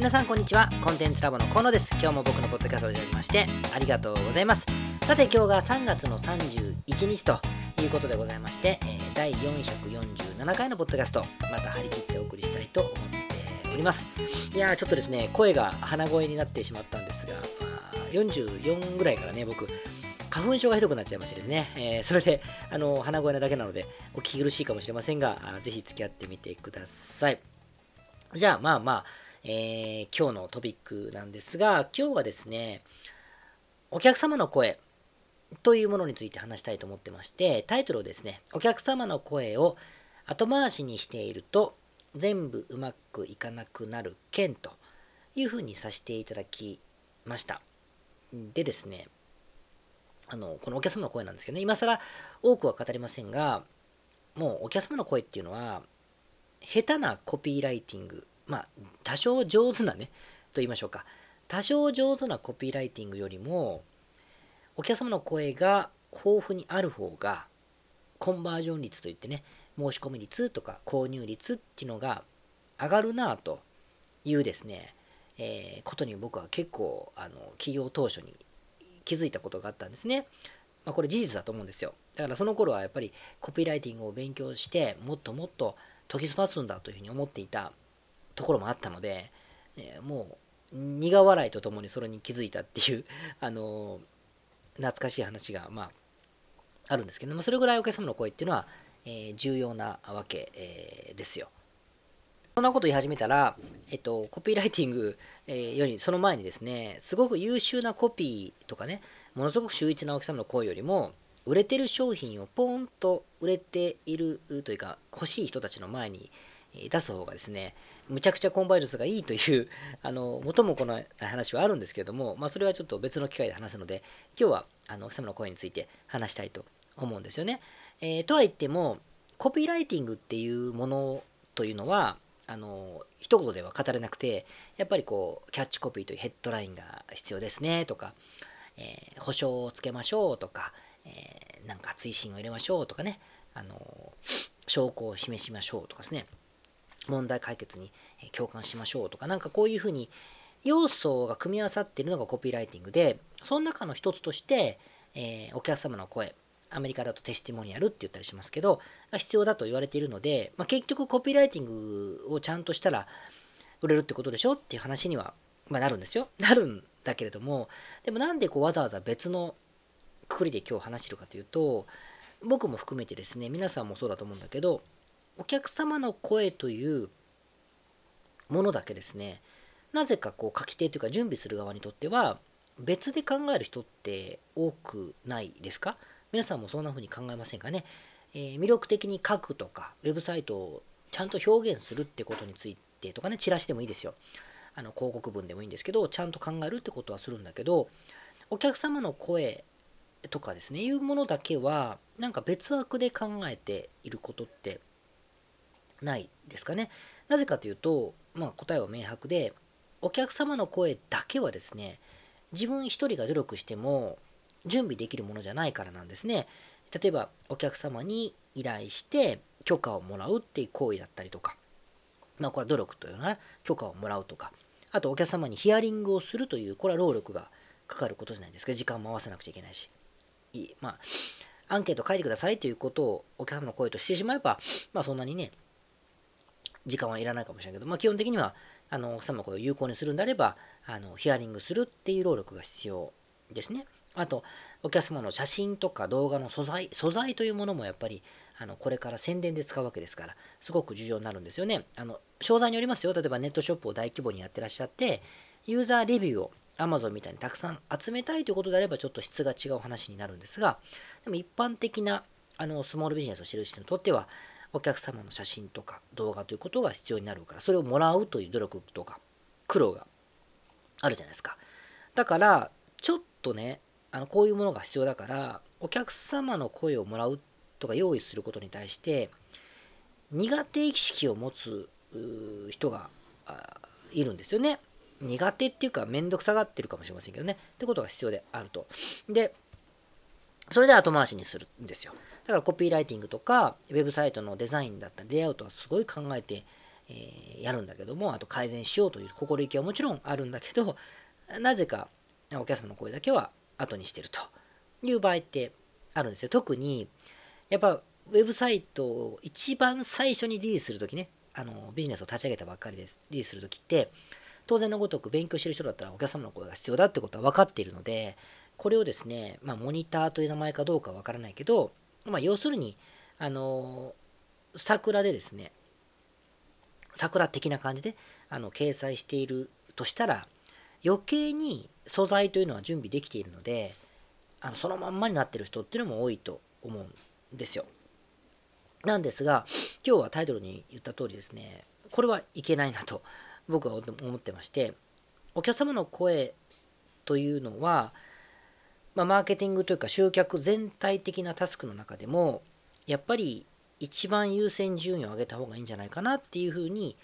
皆さんこんにちは。コンテンツラボの河野です。今日も僕のポッドキャストをやりましてありがとうございます。さて今日が3月の31日ということでございまして、えー、第447回のポッドキャストまた張り切ってお送りしたいと思っております。いやーちょっとですね声が鼻声になってしまったんですが、まあ、44ぐらいからね僕花粉症がひどくなっちゃいましてですね、えー、それであの鼻声なだけなのでお聞き苦しいかもしれませんがぜひ付き合ってみてください。じゃあまあまあえー、今日のトピックなんですが、今日はですね、お客様の声というものについて話したいと思ってまして、タイトルをですね、お客様の声を後回しにしていると全部うまくいかなくなる件というふうにさせていただきました。でですね、あのこのお客様の声なんですけどね、今更多くは語りませんが、もうお客様の声っていうのは、下手なコピーライティングまあ、多少上手なね、と言いましょうか。多少上手なコピーライティングよりも、お客様の声が豊富にある方が、コンバージョン率といってね、申し込み率とか購入率っていうのが上がるなというですね、えー、ことに僕は結構、あの、企業当初に気づいたことがあったんですね。まあ、これ事実だと思うんですよ。だからその頃はやっぱりコピーライティングを勉強して、もっともっと研ぎ澄ますんだというふうに思っていたところもあったので、えもう苦笑いとともにそれに気づいたっていう、あの懐かしい話が、まあ、あるんですけども、それぐらいお客様の声っていうのは、えー、重要なわけ、えー、ですよ。そんなこと言い始めたら、えっと、コピーライティング、えー、よりその前にですね、すごく優秀なコピーとかね、ものすごく秀逸なお客様の声よりも、売れてる商品をポンと売れているというか、欲しい人たちの前に出す方がですね、むちゃくちゃコンバイルスがいいという、あの、元もこの話はあるんですけれども、まあ、それはちょっと別の機会で話すので、今日は、あの、お客様の声について話したいと思うんですよね。えー、とは言っても、コピーライティングっていうものというのは、あの、一言では語れなくて、やっぱりこう、キャッチコピーというヘッドラインが必要ですね、とか、えー、保証をつけましょうとか、えー、なんか追伸を入れましょうとかね、あの、証拠を示しましょうとかですね、問題解決に共感しましょうとか、なんかこういうふうに要素が組み合わさっているのがコピーライティングで、その中の一つとして、えー、お客様の声、アメリカだとテスティモニアルって言ったりしますけど、必要だと言われているので、まあ、結局コピーライティングをちゃんとしたら売れるってことでしょっていう話には、まあ、なるんですよ。なるんだけれども、でもなんでこうわざわざ別のくくりで今日話してるかというと、僕も含めてですね、皆さんもそうだと思うんだけど、お客様の声というものだけですね。なぜかこう書き手というか準備する側にとっては別で考える人って多くないですか？皆さんもそんな風に考えませんかね、えー、魅力的に書くとかウェブサイトをちゃんと表現するってことについてとかねチラシでもいいですよ。あの広告文でもいいんですけどちゃんと考えるってことはするんだけどお客様の声とかですねいうものだけはなんか別枠で考えていることってないですかね。なぜかというと、まあ、答えは明白で、お客様の声だけはですね、自分一人が努力しても準備できるものじゃないからなんですね。例えば、お客様に依頼して許可をもらうっていう行為だったりとか、まあ、これは努力というのは許可をもらうとか、あとお客様にヒアリングをするという、これは労力がかかることじゃないですか。時間も合わせなくちゃいけないし。いいまあ、アンケート書いてくださいということをお客様の声としてしまえば、まあそんなにね、時間はいらないかもしれないけど、まあ、基本的にはあの奥様の声を有効にするんであればあのヒアリングするっていう労力が必要ですね。あと、お客様の写真とか動画の素材、素材というものもやっぱり、あのこれから宣伝で使うわけですから、すごく重要になるんですよね。あの商材によりますよ。例えばネットショップを大規模にやってらっしゃって、ユーザーレビューを Amazon みたいにたくさん集めたいということであれば、ちょっと質が違う話になるんですが、でも一般的なあのスモールビジネスをしてる人にとっては、お客様の写真とか動画ということが必要になるから、それをもらうという努力とか苦労があるじゃないですか。だから、ちょっとね、あのこういうものが必要だから、お客様の声をもらうとか用意することに対して、苦手意識を持つ人がいるんですよね。苦手っていうか、めんどくさがってるかもしれませんけどね。ってことが必要であると。で、それで後回しにするんですよ。だからコピーライティングとか、ウェブサイトのデザインだったり、レイアウトはすごい考えてえー、やるんだけども、あと改善しようという心意気はもちろんあるんだけど、なぜかお客様の声だけは後にしてるという場合ってあるんですよ。特に、やっぱウェブサイトを一番最初にリリースするときね、あのビジネスを立ち上げたばっかりです。リリースするときって、当然のごとく勉強してる人だったらお客様の声が必要だってことは分かっているので、これをですね、まあ、モニターという名前かどうかわからないけど、まあ、要するに、あの桜でですね、桜的な感じであの掲載しているとしたら、余計に素材というのは準備できているので、あのそのまんまになってる人っていうのも多いと思うんですよ。なんですが、今日はタイトルに言った通りですね、これはいけないなと僕は思ってまして、お客様の声というのは、まあ、マーケティングというか集客全体的なタスクの中でも、やっぱり一番優先順位を上げた方がいいんじゃないかなっていうふうに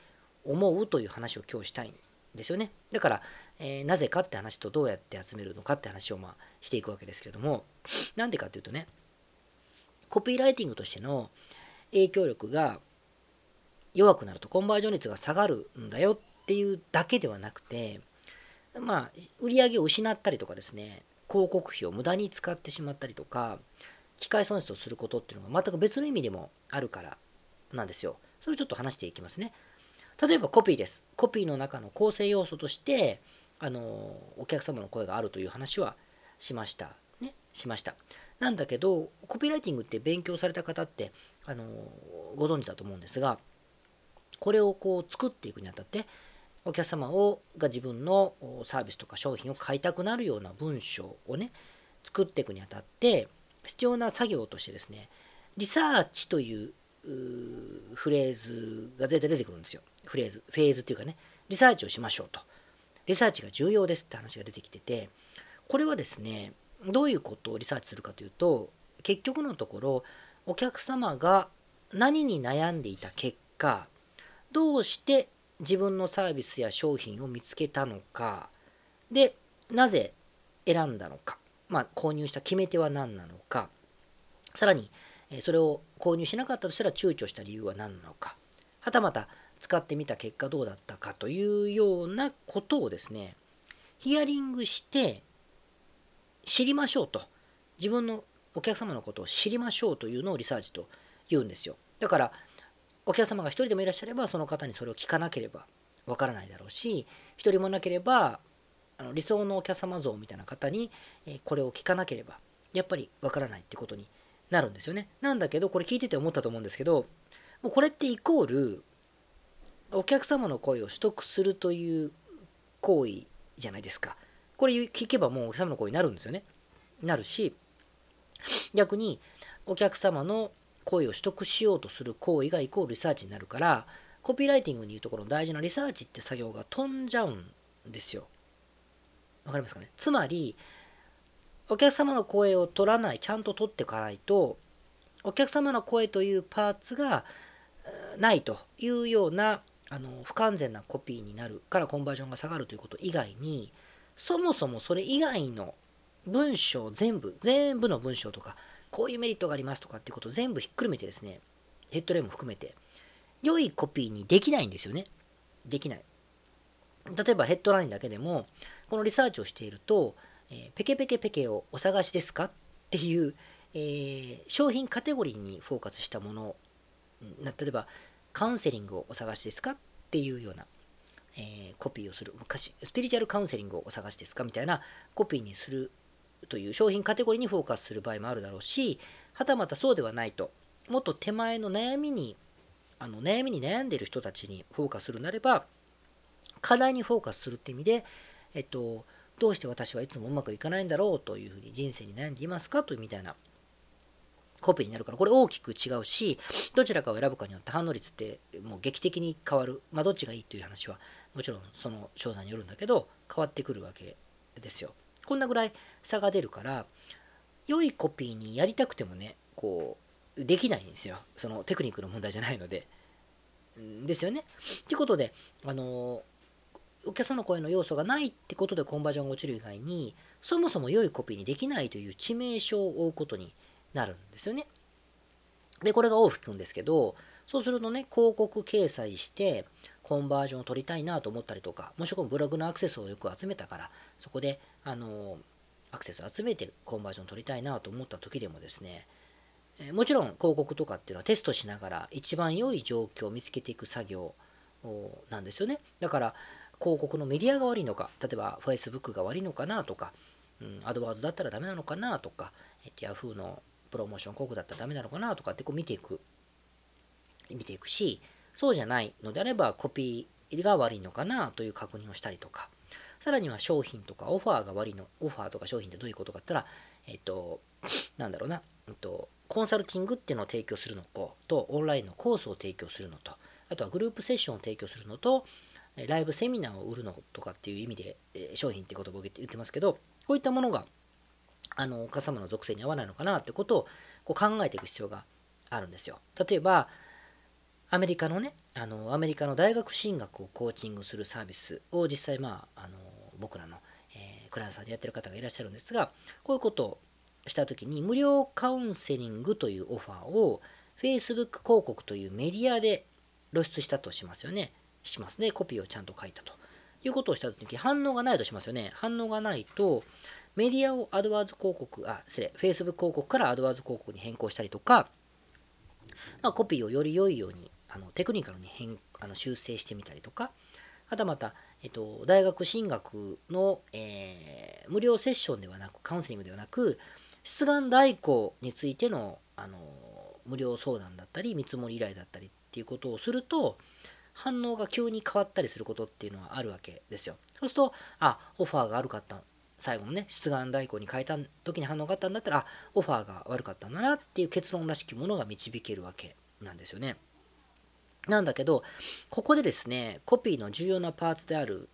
思うという話を今日したいんですよね。だから、えー、なぜかって話とどうやって集めるのかって話をまあしていくわけですけれども、なんでかっていうとね、コピーライティングとしての影響力が弱くなるとコンバージョン率が下がるんだよっていうだけではなくて、まあ、売り上げを失ったりとかですね、広告費を無駄に使ってしまったりとか、機械損失をすることっていうのが全く別の意味でもあるからなんですよ。それをちょっと話していきますね。例えばコピーです。コピーの中の構成要素として、あの、お客様の声があるという話はしました。ね、しました。なんだけど、コピーライティングって勉強された方って、あの、ご存知だと思うんですが、これをこう作っていくにあたって、お客様をが自分のサービスとか商品を買いたくなるような文章をね、作っていくにあたって、必要な作業としてですね、リサーチというフレーズが絶対出てくるんですよ。フレーズ、フェーズっていうかね、リサーチをしましょうと。リサーチが重要ですって話が出てきてて、これはですね、どういうことをリサーチするかというと、結局のところ、お客様が何に悩んでいた結果、どうして自分のサービスや商品を見つけたのか、で、なぜ選んだのか、まあ、購入した決め手は何なのか、さらに、それを購入しなかったとしたら躊躇した理由は何なのか、はたまた使ってみた結果どうだったかというようなことをですね、ヒアリングして知りましょうと。自分のお客様のことを知りましょうというのをリサーチと言うんですよ。だから、お客様が一人でもいらっしゃれば、その方にそれを聞かなければわからないだろうし、一人もなければ、あの理想のお客様像みたいな方に、えこれを聞かなければ、やっぱりわからないってことになるんですよね。なんだけど、これ聞いてて思ったと思うんですけど、もうこれってイコール、お客様の声を取得するという行為じゃないですか。これ聞けばもうお客様の声になるんですよね。なるし、逆にお客様の声を取得しようとする行為がイコールリサーチになるから、コピーライティングにいうところの大事なリサーチって作業が飛んじゃうんですよ。わかりますかね？つまり、お客様の声を取らない、ちゃんと取っていかないと、お客様の声というパーツがないというようなあの不完全なコピーになるからコンバージョンが下がるということ以外に、そもそもそれ以外の文章全部、全部の文章とか、こういうメリットがありますとかっていうことを全部ひっくるめてですね、ヘッドレイも含めて、良いコピーにできないんですよね。できない。例えばヘッドラインだけでも、このリサーチをしていると、えー、ペケペケペケをお探しですかっていう、えー、商品カテゴリーにフォーカスしたもの、例えばカウンセリングをお探しですかっていうような、えー、コピーをする昔、スピリチュアルカウンセリングをお探しですかみたいなコピーにするという商品カテゴリーにフォーカスする場合もあるだろうし、はたまたそうではないと、もっと手前の悩みに、あの悩みに悩んでいる人たちにフォーカスするなれば、課題にフォーカスするって意味で、えっと、どうして私はいつもうまくいかないんだろうというふうに人生に悩んでいますかというみたいなコピーになるから、これ大きく違うし、どちらかを選ぶかによって反応率ってもう劇的に変わる。まあ、どっちがいいという話は、もちろんその商材によるんだけど、変わってくるわけですよ。こんなぐらい差が出るから、良いコピーにやりたくてもね、こう、できないんですよ。そのテクニックの問題じゃないので。ですよね。ということで、あのお客さんの声の要素がないってことでコンバージョンが落ちる以外に、そもそも良いコピーにできないという致命傷を負うことになるんですよね。で、これが大吹くんですけど、そうするとね、広告掲載して、コンバージョンを取りたいなと思ったりとか、もしくはブログのアクセスをよく集めたから、そこで、あの、アクセス集めてコンバージョン取りたいなと思った時でもですね、もちろん広告とかっていうのはテストしながら一番良い状況を見つけていく作業なんですよね。だから広告のメディアが悪いのか、例えば Facebook が悪いのかなとか、うん、アドワーズだったらダメなのかなとか、Yahoo のプロモーション広告だったらダメなのかなとかってこう見ていく、見ていくし、そうじゃないのであればコピーが悪いのかなという確認をしたりとか、さらには商品とかオファーが悪いの、オファーとか商品ってどういうことかって言ったら、えっと、なんだろうな、えっと、コンサルティングっていうのを提供するのと、オンラインのコースを提供するのと、あとはグループセッションを提供するのと、ライブセミナーを売るのとかっていう意味で、え商品ってことを言ってますけど、こういったものが、あの、お客様の属性に合わないのかなってことをこう考えていく必要があるんですよ。例えば、アメリカのね、あの、アメリカの大学進学をコーチングするサービスを実際、まあ、あの、僕らの、えー、クライアントさんでやってる方がいらっしゃるんですが、こういうことをしたときに、無料カウンセリングというオファーを Facebook 広告というメディアで露出したとしますよね。しますね。コピーをちゃんと書いたと。いうことをしたとき、反応がないとしますよね。反応がないと、メディアをアドワーズ広告、あ、失礼、Facebook 広告からアドワーズ広告に変更したりとか、まあ、コピーをより良いように、あのテクニカルに変あの修正してみたりとか、あとはまた、えっと、大学進学の、えー、無料セッションではなく、カウンセリングではなく、出願代行についての、あの無料相談だったり、見積もり依頼だったりっていうことをすると、反応が急に変わったりすることっていうのはあるわけですよ。そうすると、あ、オファーが悪かった。最後のね、出願代行に変えた時に反応があったんだったら、あ、オファーが悪かったんだなっていう結論らしきものが導けるわけなんですよね。なんだけど、ここでですね、コピーの重要なパーツである、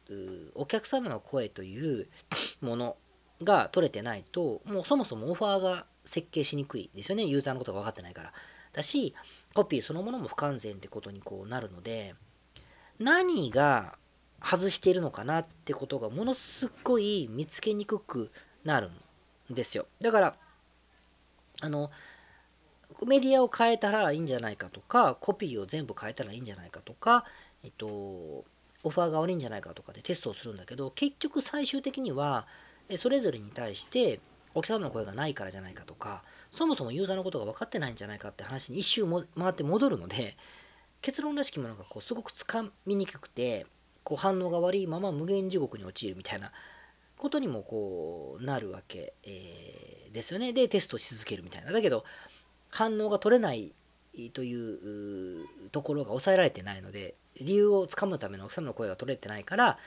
お客様の声という ものが取れてないと、もうそもそもオファーが設計しにくいですよね。ユーザーのことが分かってないから。だし、コピーそのものも不完全ってことにこうなるので、何が外しているのかなってことがものすごい見つけにくくなるんですよ。だから、あの、メディアを変えたらいいんじゃないかとか、コピーを全部変えたらいいんじゃないかとか、えっと、オファーが悪いんじゃないかとかでテストをするんだけど、結局最終的には、それぞれに対してお客様の声がないからじゃないかとか、そもそもユーザーのことが分かってないんじゃないかって話に一周も回って戻るので、結論らしきものがこうすごくつかみにくくて、こう反応が悪いまま無限地獄に陥るみたいなことにもこうなるわけ、えー、ですよね。で、テストし続けるみたいな。だけど、反応が取れないというところが抑えられてないので、理由をつかむための奥様の声が取れてないから、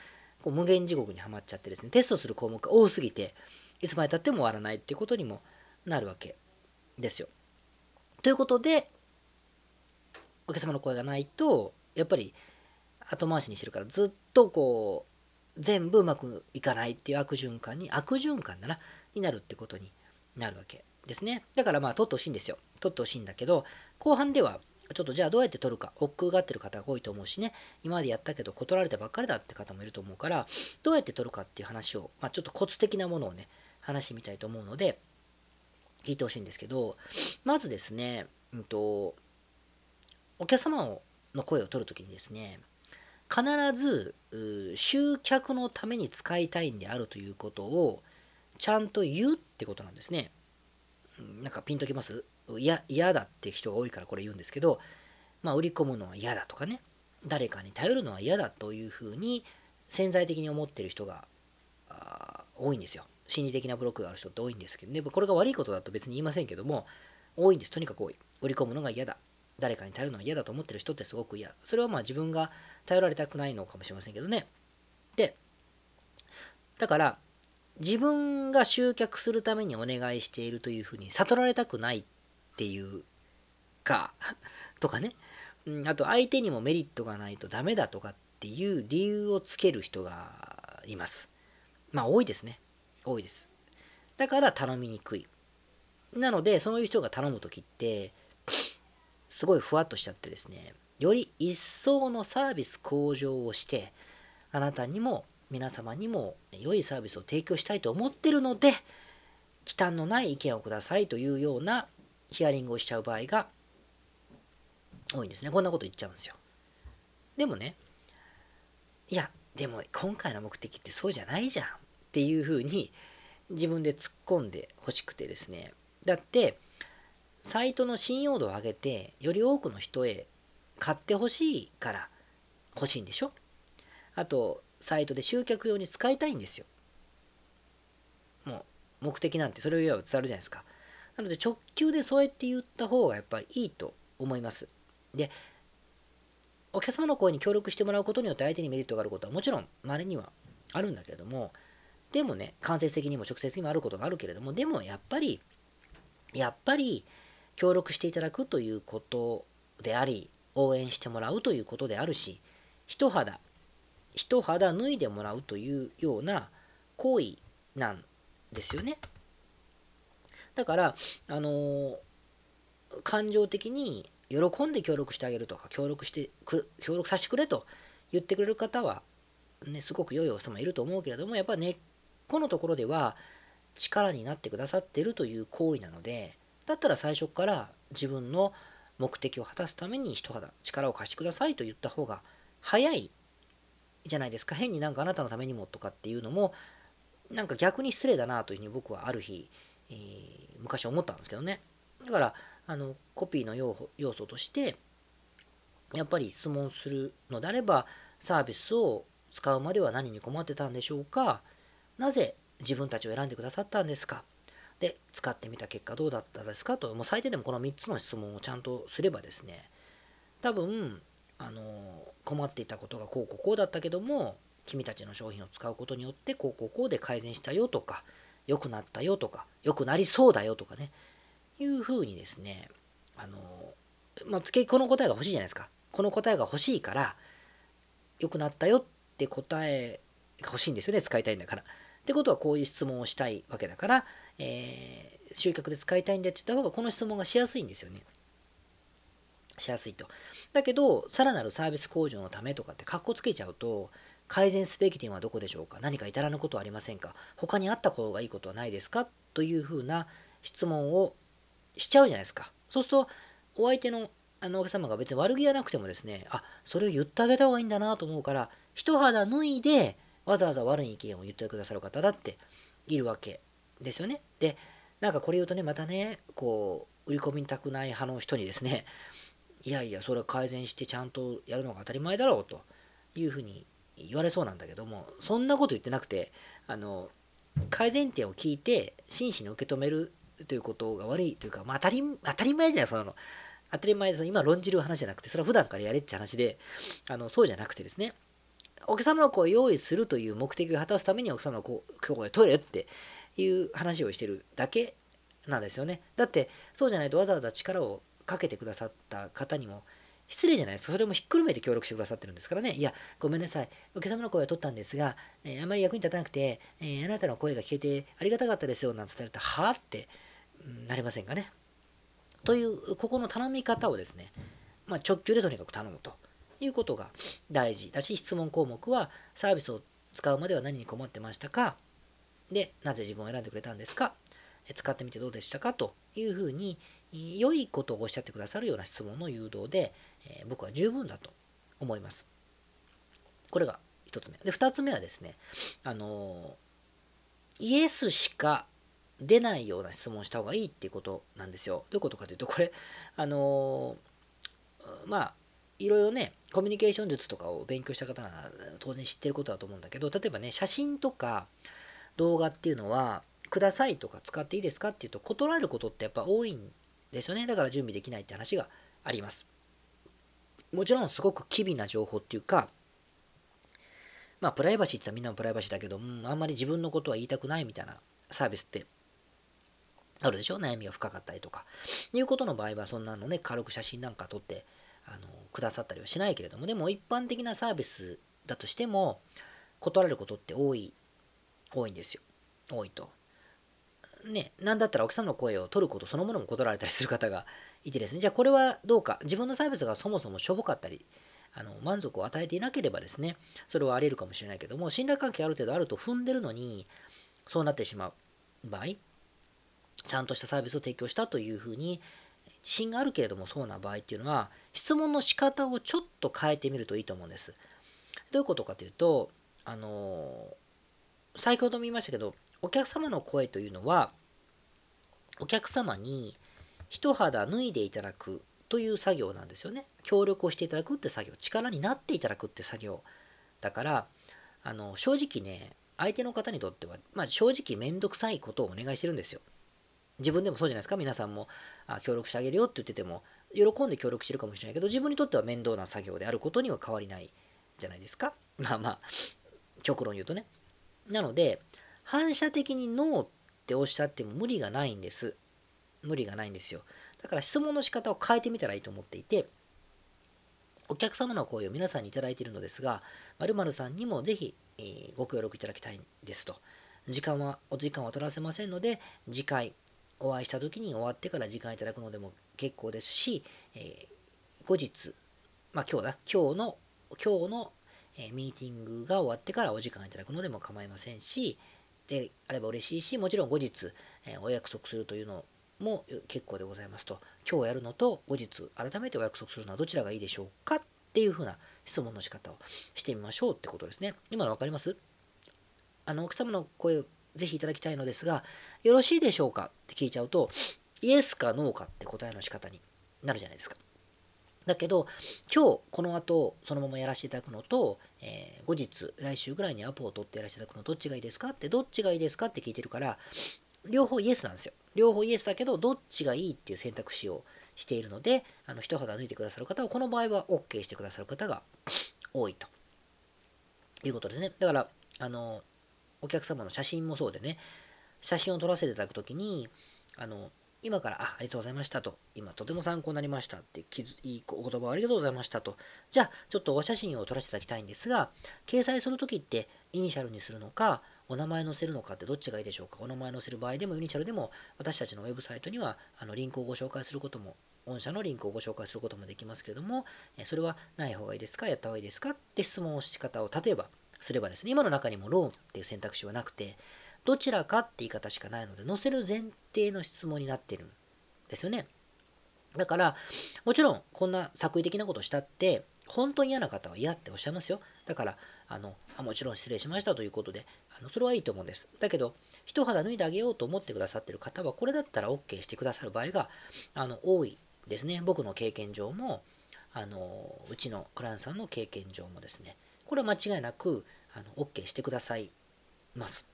こう無限地獄にはまっちゃってですね、テストする項目が多すぎて、いつまでたっても終わらないっていうことにもなるわけですよ。ということで、お客様の声がないと、やっぱり後回しにしてるからずっとこう、全部うまくいかないっていう悪循環に、悪循環だな、になるってことになるわけですね。だからまあ取ってほしいんですよ。取ってほしいんだけど、後半ではちょっとじゃあどうやって取るか、億劫がってる方が多いと思うしね、今までやったけど断られてばっかりだって方もいると思うから、どうやって取るかっていう話を、まあ、ちょっとコツ的なものをね、話してみたいと思うので、聞いてほしいんですけど、まずですね、うんと、お客様の声を取るときにですね、必ず集客のために使いたいんであるということをちゃんと言うってことなんですね。なんかピンときます？嫌だっていう人が多いからこれ言うんですけど、まあ、売り込むのは嫌だとかね、誰かに頼るのは嫌だというふうに潜在的に思ってる人が多いんですよ。心理的なブロックがある人って多いんですけどね、これが悪いことだと別に言いませんけども、多いんです。とにかく多い。売り込むのが嫌だ。誰かに頼るのは嫌だと思ってる人ってすごく嫌。それはまあ自分が頼られたくないのかもしれませんけどね。で、だから、自分が集客するためにお願いしているというふうに悟られたくないっていうか、とかね、うん、あと相手にもメリットがないとダメだとかっていう理由をつける人がいます。まあ多いですね。多いです。だから頼みにくい。なので、そういう人が頼む時って、すごいふわっとしちゃってですね、より一層のサービス向上をして、あなたにも皆様にも良いサービスを提供したいと思ってるので、忌憚のない意見をくださいというようなヒアリングをしちゃう場合が多いんですね。こんなこと言っちゃうんですよ。でもね、いや、でも今回の目的ってそうじゃないじゃんっていうふうに自分で突っ込んでほしくてですね。だって、サイトの信用度を上げて、より多くの人へ買ってほしいから欲しいんでしょ？あと、サイトで集客用に使いたいんですよ。もう、目的なんてそれを言えば伝わるじゃないですか。なので、直球でそうやって言った方がやっぱりいいと思います。で、お客様の声に協力してもらうことによって相手にメリットがあることはもちろん稀にはあるんだけれども、でもね、間接的にも直接的にもあることがあるけれども、でもやっぱり、やっぱり協力していただくということであり、応援してもらうということであるし、一肌、一肌脱いでもらうというような行為なんですよね。だから、あの、感情的に喜んで協力してあげるとか、協力してく、協力させてくれと言ってくれる方は、ね、すごく良いお子様いると思うけれども、やっぱ根っこのところでは力になってくださっているという行為なので、だったら最初から自分の目的を果たすために一肌力を貸してくださいと言った方が早いじゃないですか。変になんかあなたのためにもとかっていうのも、なんか逆に失礼だなというふうに僕はある日、えー、昔思ったんですけどね。だから、あの、コピーの要素として、やっぱり質問するのであれば、サービスを使うまでは何に困ってたんでしょうか。なぜ自分たちを選んでくださったんですか。で、使ってみた結果どうだったですか。と、もう最低でもこの3つの質問をちゃんとすればですね、多分、あの、困っていたことがこうこうこうだったけども、君たちの商品を使うことによってこうこうこうで改善したよとか、良くなったよとか、良くなりそうだよとかね、いうふうにですね、あの、まあ、この答えが欲しいじゃないですか。この答えが欲しいから、良くなったよって答えが欲しいんですよね、使いたいんだから。ってことはこういう質問をしたいわけだから、えー、集客で使いたいんだって言った方がこの質問がしやすいんですよね。しやすいと。だけど、さらなるサービス向上のためとかってカッコつけちゃうと、改善すべき点はどこでしょうか？何か至らぬことはありませんか？他にあった方がいいことはないですか？というふうな質問をしちゃうじゃないですか。そうすると、お相手のあのお客様が別に悪気がなくてもですね、あ、それを言ってあげた方がいいんだなと思うから、一肌脱いで、わざわざ悪い意見を言ってくださる方だっているわけですよね。で、なんかこれ言うとね、またね、こう、売り込みたくない派の人にですね、いやいや、それは改善してちゃんとやるのが当たり前だろうというふうに言われそうなんだけども、そんなこと言ってなくて、あの、改善点を聞いて真摯に受け止めるということが悪いというか、まあ、当たり当たり前じゃないその当たり前でその今論じる話じゃなくてそれは普段からやれっちゃ話であのそうじゃなくてですねお客様の声を用意するという目的を果たすためにお客様の声をトイレっていう話をしてるだけなんですよね。だって、そうじゃないとわざわざ力をかけてくださった方にも失礼じゃないですか。それもひっくるめて協力してくださってるんですからね。いや、ごめんなさい。お客様の声は取ったんですが、えー、あまり役に立たなくて、えー、あなたの声が聞けてありがたかったですよ、なんて伝えると、はぁって、うん、なりませんかね。という、ここの頼み方をですね、まあ、直球でとにかく頼むということが大事だし、質問項目は、サービスを使うまでは何に困ってましたかで、なぜ自分を選んでくれたんですか使ってみてどうでしたかというふうに、良いことをおっしゃってくださるような質問の誘導で、えー、僕は十分だと思います。これが一つ目。で、二つ目はですね、あのイエスしか出ないような質問した方がいいっていうことなんですよ。どういうことかというと、これ、あのまあ、いろいろね、コミュニケーション術とかを勉強した方なら当然知ってることだと思うんだけど、例えばね、写真とか動画っていうのは、くださいとか使っていいですかっていうと断ることってやっぱ多いんですよね。だから準備できないって話があります。もちろんすごく機微な情報っていうか、まあプライバシーって言ったらみんなもプライバシーだけど、うん、あんまり自分のことは言いたくないみたいなサービスってあるでしょ？悩みが深かったりとか。いうことの場合はそんなのね、軽く写真なんか撮ってあのくださったりはしないけれども、でも一般的なサービスだとしても断れることって多い、多いんですよ。多いと。ね、なんだったらお客さんの声を取ることそのものも断られたりする方がいてですね、じゃあこれはどうか、自分のサービスがそもそもしょぼかったり、あの満足を与えていなければですね、それはあり得るかもしれないけども、信頼関係ある程度あると踏んでるのに、そうなってしまう場合、ちゃんとしたサービスを提供したというふうに自信があるけれどもそうな場合っていうのは質問の仕方をちょっと変えてみるといいと思うんです。どういうことかというとあの先ほども言いましたけどお客様の声というのはお客様に一肌脱いでいただくという作業なんですよね。協力をしていただくって作業、力になっていただくって作業。だから、あの正直ね、相手の方にとっては、まあ、正直めんどくさいことをお願いしてるんですよ。自分でもそうじゃないですか、皆さんもあ協力してあげるよって言ってても、喜んで協力してるかもしれないけど、自分にとっては面倒な作業であることには変わりないじゃないですか。まあまあ、極論言うとね。なので、反射的にノーっておっしゃっても無理がないんです。無理がないんですよ。だから質問の仕方を変えてみたらいいと思っていて、お客様の声を皆さんにいただいているのですが、〇〇さんにもぜひ、えー、ご協力いただきたいんですと。時間は、お時間は取らせませんので、次回お会いした時に終わってから時間いただくのでも結構ですし、えー、後日、まあ今日だ、今日の、今日の、えー、ミーティングが終わってからお時間いただくのでも構いませんし、であれば嬉しいし、もちろん後日、えー、お約束するというのも結構でございますと。今日やるのと後日改めてお約束するのはどちらがいいでしょうかっていうふうな質問の仕方をしてみましょうってことですね。今の分かります？あの、奥様の声をぜひいただきたいのですが、よろしいでしょうかって聞いちゃうと、イエスかノーかって答えの仕方になるじゃないですか。だけど、今日この後そのままやらせていただくのと、えー、後日、来週ぐらいにアポを取ってやらせていただくのどっちがいいですかって、どっちがいいですかって聞いてるから、両方イエスなんですよ。両方イエスだけど、どっちがいいっていう選択肢をしているので、あの一肌抜いてくださる方は、この場合は OK してくださる方が多いということですね。だから、あの、お客様の写真もそうでね、写真を撮らせていただくときに、あの、今から、あ、ありがとうございましたと、今とても参考になりましたって、いいお言葉をありがとうございましたと、じゃあ、ちょっとお写真を撮らせていただきたいんですが、掲載するときってイニシャルにするのか、お名前載せるのかってどっちがいいでしょうか？お名前載せる場合でもユニシャルでも私たちのウェブサイトにはあのリンクをご紹介することも御社のリンクをご紹介することもできますけれどもそれはない方がいいですか？やった方がいいですかって質問をし方を例えばすればですね今の中にもローンっていう選択肢はなくてどちらかって言い方しかないので載せる前提の質問になってるんですよね。だからもちろんこんな作為的なことをしたって本当に嫌な方は嫌っておっしゃいますよ。だからあのあもちろん失礼しましたということであのそれはいいと思うんです。だけど、一肌脱いであげようと思ってくださってる方は、これだったら OK してくださる場合があの多いですね。僕の経験上も、あのうちのクランさんの経験上もですね、これは間違いなくあの OK してくださいます。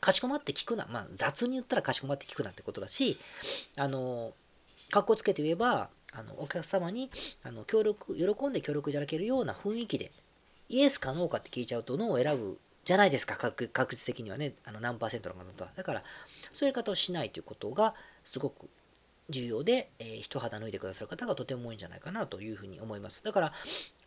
かしこまって聞くな。まあ、雑に言ったらかしこまって聞くなってことだし、あの、かっこつけて言えば、あのお客様にあの協力、喜んで協力いただけるような雰囲気で、イエスかノーかって聞いちゃうと、ノーを選ぶじゃないですか、確実的にはね、あの何パーセントの方は。だから、そういう方をしないということがすごく重要で、えー、一肌脱いでくださる方がとても多いんじゃないかなというふうに思います。だから、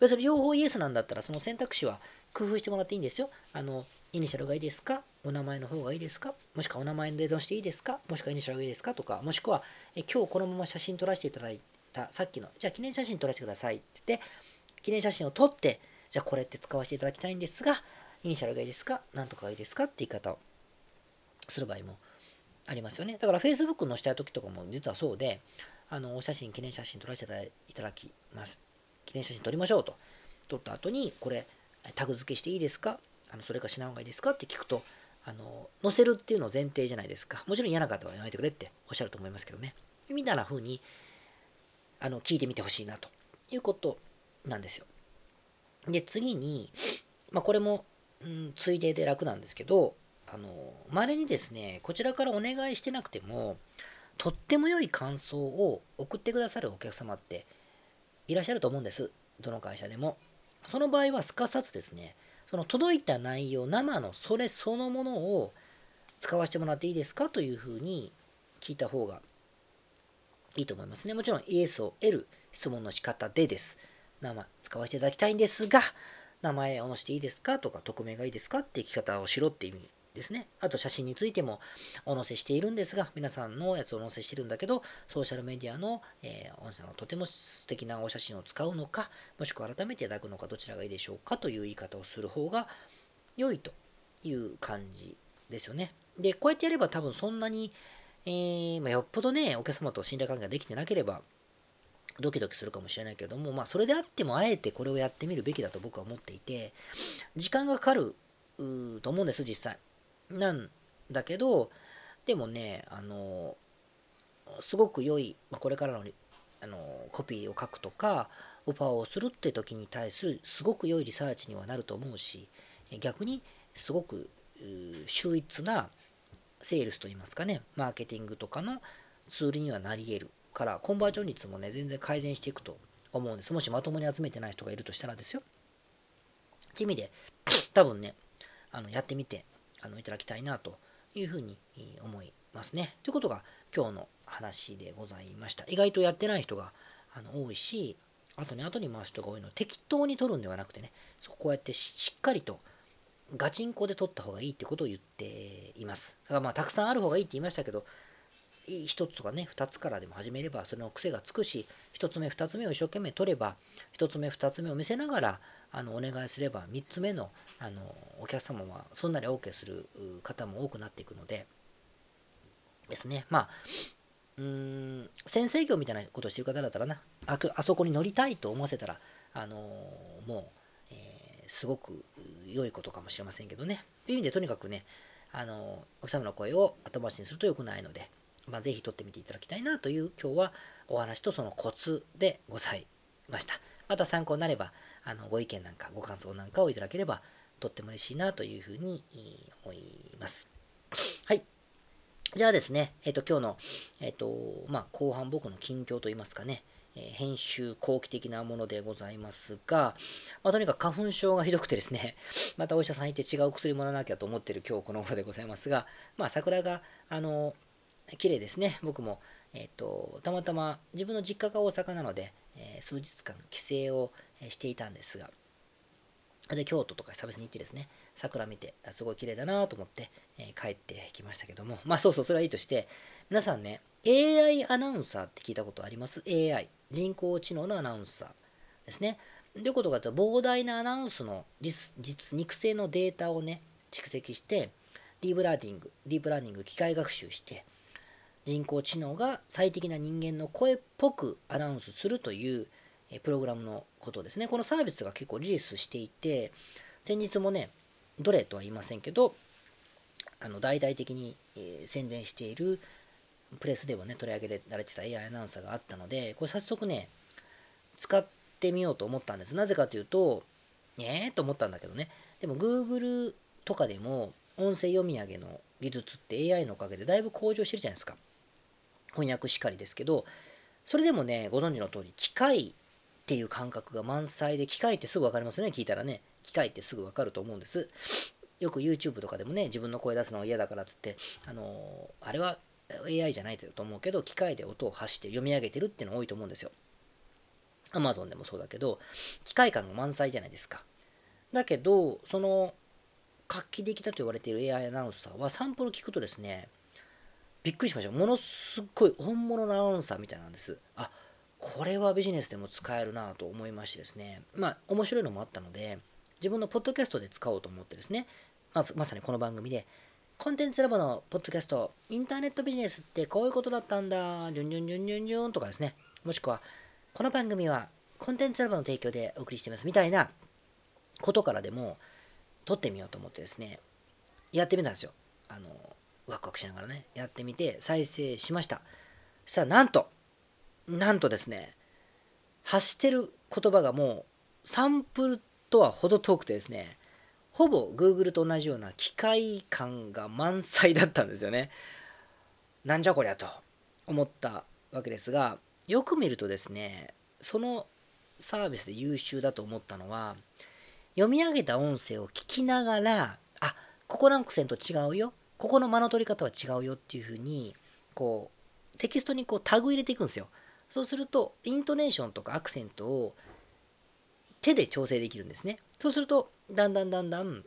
別に両方イエスなんだったら、その選択肢は工夫してもらっていいんですよ。あの、イニシャルがいいですか？お名前の方がいいですか？もしくはお名前で出していいですか？もしくはイニシャルがいいですか？とか、もしくは、え今日このまま写真撮らせていただいた、さっきの、じゃあ記念写真撮らせてくださいって言って、記念写真を撮って、じゃあこれって使わせていただきたいんですが、イニシャルがいいですか？なんとかがいいですか？って言い方をする場合もありますよね。だから Facebook 載したい時とかも実はそうで、あのお写真、記念写真撮らせていただきます。記念写真撮りましょうと。撮った後に、これ、タグ付けしていいですか？あのそれかしない方がいいですか？って聞くと、あの載せるっていうのを前提じゃないですか。もちろん嫌な方はやめてくれっておっしゃると思いますけどね。みたいな風にあの聞いてみてほしいなということなんですよ。で、次に、まあ、これもうん、ついでで楽なんですけど、あの、稀にですね、こちらからお願いしてなくても、とっても良い感想を送ってくださるお客様っていらっしゃると思うんです。どの会社でも。その場合はすかさずですね、その届いた内容、生のそれそのものを使わせてもらっていいですか？というふうに聞いた方がいいと思いますね。もちろんイエスを得る質問の仕方でです。生使わせていただきたいんですが、名前を載せていいですかとか、匿名がいいですかって聞き方をしろって意味ですね。あと写真についてもお載せしているんですが、皆さんのやつを載せしてるんだけど、ソーシャルメディアの、えー、御社のとても素敵なお写真を使うのか、もしくは改めていただくのか、どちらがいいでしょうかという言い方をする方が良いという感じですよね。で、こうやってやれば多分そんなに、えー、まあ、よっぽどね、お客様と信頼関係ができてなければ、ドキドキするかもしれないけれども、まあ、それであっても、あえてこれをやってみるべきだと僕は思っていて、時間がかかると思うんです、実際。なんだけど、でもね、あの、すごく良い、まあ、これからのあのコピーを書くとか、オファーをするって時に対するすごく良いリサーチにはなると思うし、逆にすごく秀逸なセールスといいますかね、マーケティングとかのツールにはなり得るから、コンバージョン率もね、全然改善していくと思うんです。もしまともに集めてない人がいるとしたらですよ。って意味で、多分ね、あのやってみてあのいただきたいなというふうに思いますね。ということが今日の話でございました。意外とやってない人があの多いし、後に後に回す人が多いの、適当に取るんではなくてね、そこうやってしっかりとガチンコで取った方がいいってことを言っています。だからまあたくさんある方がいいって言いましたけど、1つとかね、2つからでも始めれば、その癖がつくし、1つ目、2つ目を一生懸命取れば、1つ目、2つ目を見せながら、あのお願いすれば、3つ目のあのお客様はそんなに OK する方も多くなっていくので、ですね。まあ、うん、先生業みたいなことをしてる方だったらな、ああそこに乗りたいと思わせたら、あのもう、すごく良いことかもしれませんけどね。という意味でとにかくね、あの、お客様の声を後回しにすると良くないので、まあ、ぜひ撮ってみていただきたいなという今日はお話とそのコツでございました。また参考になれば、あのご意見なんかご感想なんかをいただければとっても嬉しいなというふうに思います。はい。じゃあですね、えっ、ー、と、今日の、えっ、ー、と、まあ、後半僕の近況といいますかね、え編集後期的なものでございますが、まあ、とにかく花粉症がひどくてですね、またお医者さん行って違う薬もらわなきゃと思ってる今日この頃でございますが、まあ、桜が、あの、綺麗ですね。僕も、えっ、と、たまたま自分の実家が大阪なので、えー、数日間帰省をしていたんですが、で、京都とか久々に行ってですね、桜見て、すごい綺麗だなと思って、えー、帰ってきましたけども、まあそうそう、それはいいとして、皆さんね、AI アナウンサーって聞いたことあります ?AI。人工知能のアナウンサーですね。どういうことかというと、膨大なアナウンスの実実肉声のデータをね、蓄積して、ディープラーニング、ディープラーニング、機械学習して、人工知能が最適な人間の声っぽくアナウンスするというプログラムのことですね。このサービスが結構リリースしていて、先日もね、どれとは言いませんけど、あの大々的に、え、宣伝しているプレスでもね、取り上げられてた AI アナウンサーがあったので、これ早速ね、使ってみようと思ったんです。なぜかというと、えーと思ったんだけどね、でも Google とかでも音声読み上げの技術って AI のおかげでだいぶ向上してるじゃないですか。翻訳しかりですけど、それでもね、ご存知の通り、機械っていう感覚が満載で、機械ってすぐ分かりますよね、聞いたらね。機械ってすぐ分かると思うんです。よく YouTube とかでもね、自分の声出すのが嫌だからっつって、あのー、あれは AI じゃないと思うけど、機械で音を発して読み上げてるっていうの多いと思うんですよ。Amazon でもそうだけど、機械感が満載じゃないですか。だけど、その画期的だと言われている AI アナウンサーはサンプル聞くとですね、びっくりしました。ものすごい本物のアナウンサーみたいなんです。あ、これはビジネスでも使えるなと思いましてですね、まあ面白いのもあったので、自分のポッドキャストで使おうと思ってですね、まずまさにこの番組でコンテンツラボのポッドキャスト、インターネットビジネスってこういうことだったんだ、じゅんじゅんじゅんじゅんじゅんとかですね、もしくは、この番組はコンテンツラボの提供でお送りしていますみたいなことからでも撮ってみようと思ってですね、やってみたんですよ。あの、ワクワクしながらね、やってみて再生しました。そしたらなんと、なんとですね、発してる言葉がもうサンプルとは程遠くてですね、ほぼ Google と同じような機械感が満載だったんですよね。なんじゃこりゃと思ったわけですが、よく見るとですね、そのサービスで優秀だと思ったのは、読み上げた音声を聞きながら、あここのアクセント違うよ、ここの間の取り方は違うよっていうふうに、こう、テキストにこうタグ入れていくんですよ。そうすると、イントネーションとかアクセントを手で調整できるんですね。そうすると、だんだんだんだん、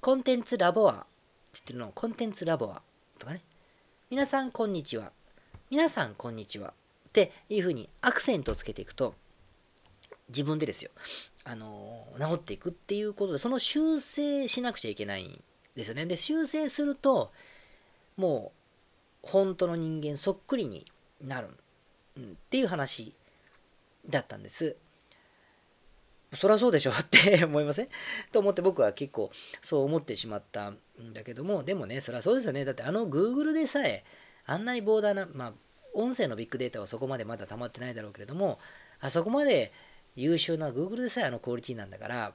コンテンツラボアって言ってるのを、コンテンツラボアとかね、皆さんこんにちは、皆さんこんにちはっていうふうにアクセントをつけていくと、自分でですよ、あの、治っていくっていうことで、その修正しなくちゃいけないんですよね。で、修正すると、もう本当の人間そっくりになる、うん、っていう話だったんです。そりゃそうでしょって 思いません？と思って僕は結構そう思ってしまったんだけども、でもね、そりゃそうですよね。だってあの Google でさえ、あんなに膨大な、まあ、音声のビッグデータはそこまでまだ溜まってないだろうけれども、あそこまで優秀な Google でさえあのクオリティなんだから、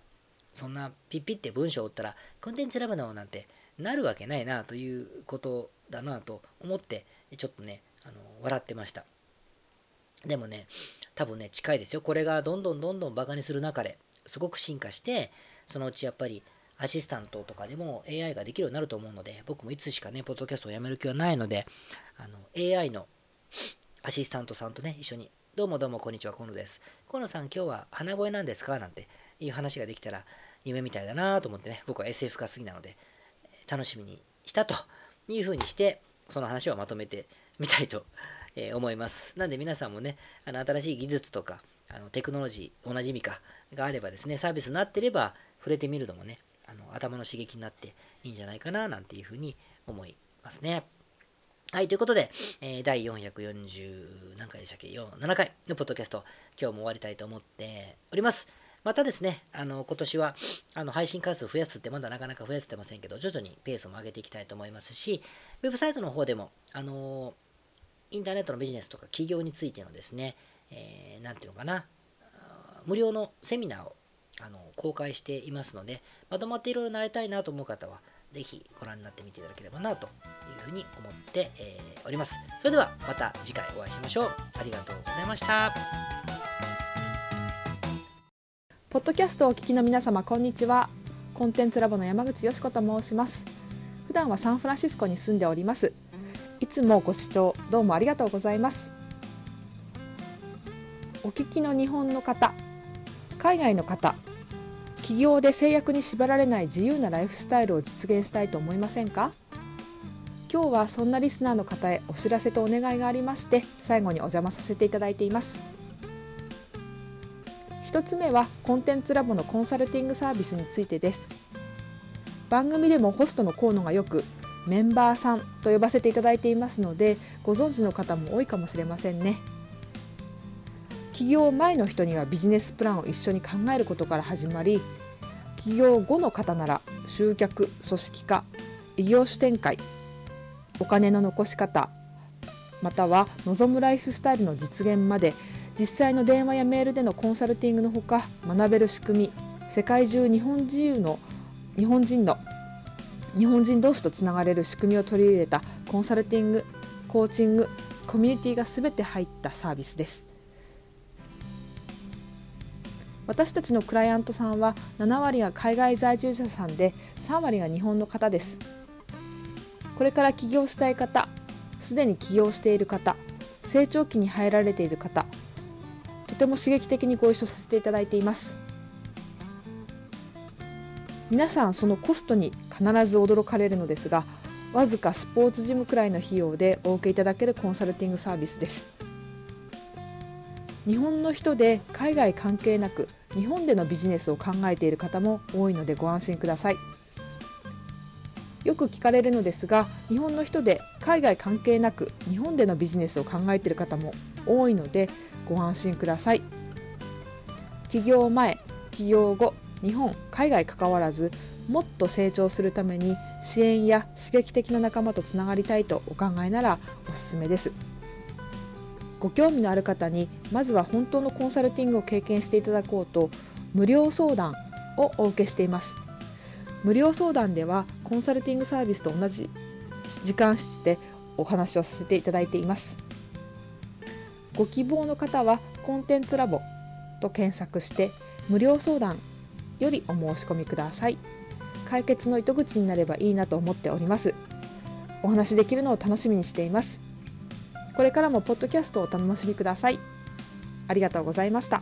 そんなピッピって文章を打ったら、コンテンツラブなのなんてなるわけないなということだなと思って、ちょっとね、あの笑ってました。でもね、多分ね、近いですよ。これがどんどんどんどんバカにする中ですごく進化して、そのうちやっぱりアシスタントとかでも AI ができるようになると思うので、僕もいつしかね、ポッドキャストをやめる気はないので、あの AI のアシスタントさんとね、一緒に、どうもどうもこんにちは、河野です。河野さん、今日は鼻声なんですか？なんていう話ができたら夢みたいだなと思ってね、僕は SF が好きなので、楽しみにしたというふうにして、その話をまとめてみたいと、思います。なんで皆さんもね、あの新しい技術とか、あのテクノロジー、同じ意味か、があればですね、サービスになってれば、触れてみるのもね、あの頭の刺激になっていいんじゃないかな、なんていうふうに思いますね。はい、ということで、えー、第440何回でしたっけ ?7 回のポッドキャスト、今日も終わりたいと思っております。またですね、あの今年はあの配信回数増やすってまだなかなか増やせてませんけど、徐々にペースも上げていきたいと思いますし、ウェブサイトの方でも、あのインターネットのビジネスとか企業についてのですね、えー、ていうのかな、無料のセミナーをあの公開していますので、まとまっていろいろなりたいなと思う方は、ぜひご覧になってみていただければなというふうに思って、え、おります。それではまた次回お会いしましょう。ありがとうございました。ポッドキャストをお聞きの皆様、こんにちは。コンテンツラボの山口よし子と申します。普段はサンフランシスコに住んでおります。いつもご視聴どうもありがとうございますお聞きの日本の方海外の方企業で制約に縛られない自由なライフスタイルを実現したいと思いませんか？今日はそんなリスナーの方へお知らせとお願いがありまして最後にお邪魔させていただいています一つ目はコンテンツラボのコンサルティングサービスについてです。番組でもホストの河野がよくメンバーさんと呼ばせていただいていますのでご存知の方も多いかもしれませんね。起業前の人にはビジネスプランを一緒に考えることから始まり起業後の方なら集客組織化異業種展開お金の残し方または望むライフスタイルの実現まで実際の電話やメールでのコンサルティングのほか学べる仕組み世界中日本人の日本人の日本人同士とつながれる仕組みを取り入れたコンサルティングコーチングコミュニティが全て入ったサービスです。私たちのクライアントさんは7割が海外在住者さんで3割が日本の方です。これから起業したい方すでに起業している方成長期に入られている方ても刺激的にご一緒させていただいています。皆さんそのコストに必ず驚かれるのですがわずかスポーツジムくらいの費用でお受けいただけるコンサルティングサービスです。日本の人で海外関係なく日本でのビジネスを考えている方も多いのでご安心ください。よく聞かれるのですが日本の人で海外関係なく日本でのビジネスを考えている方も多いのでご安心ください。起業前起業後日本海外関わらずもっと成長するために支援や刺激的な仲間とつながりたいとお考えならおすすめです。ご興味のある方にまずは本当のコンサルティングを経験していただこうと無料相談をお受けしています。無料相談ではコンサルティングサービスと同じ時間室でお話をさせていただいています。ご希望の方はコンテンツラボと検索して無料相談よりお申し込みください。解決の糸口になればいいなと思っております。お話できるのを楽しみにしています。これからもポッドキャストをお楽しみください。ありがとうございました。